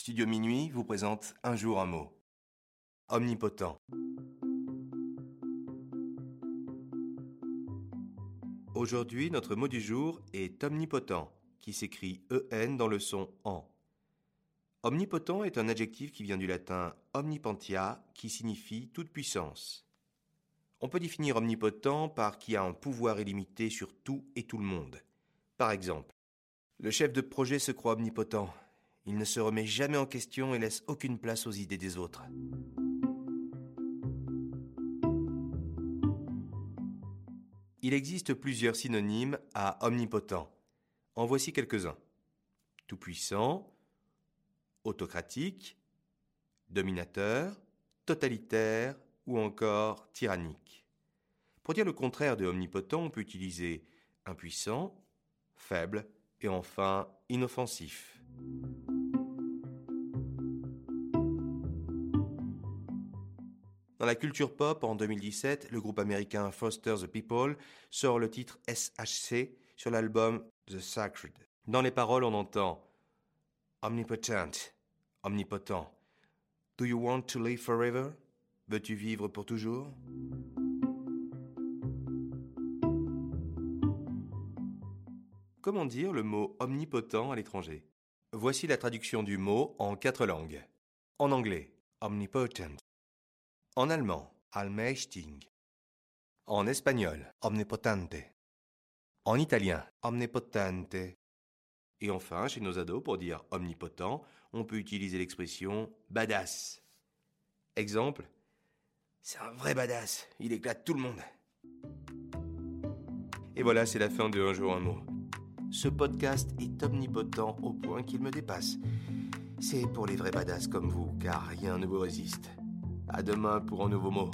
Studio Minuit vous présente Un jour un mot. Omnipotent. Aujourd'hui, notre mot du jour est omnipotent, qui s'écrit EN dans le son en. Omnipotent est un adjectif qui vient du latin omnipentia, qui signifie toute puissance. On peut définir omnipotent par qui a un pouvoir illimité sur tout et tout le monde. Par exemple, le chef de projet se croit omnipotent. Il ne se remet jamais en question et laisse aucune place aux idées des autres. Il existe plusieurs synonymes à omnipotent. En voici quelques-uns. Tout-puissant, autocratique, dominateur, totalitaire ou encore tyrannique. Pour dire le contraire de omnipotent, on peut utiliser impuissant, faible et enfin inoffensif. Dans la culture pop, en 2017, le groupe américain Foster the People sort le titre SHC sur l'album The Sacred. Dans les paroles, on entend Omnipotent, omnipotent. Do you want to live forever? Veux-tu vivre pour toujours? Comment dire le mot omnipotent à l'étranger? Voici la traduction du mot en quatre langues. En anglais, omnipotent. En allemand, allmächtig. En espagnol, omnipotente. En italien, omnipotente. Et enfin, chez nos ados, pour dire omnipotent, on peut utiliser l'expression badass. Exemple, c'est un vrai badass, il éclate tout le monde. Et voilà, c'est la fin de Un jour un mot. Ce podcast est omnipotent au point qu'il me dépasse. C'est pour les vrais badass comme vous, car rien ne vous résiste. À demain pour un nouveau mot.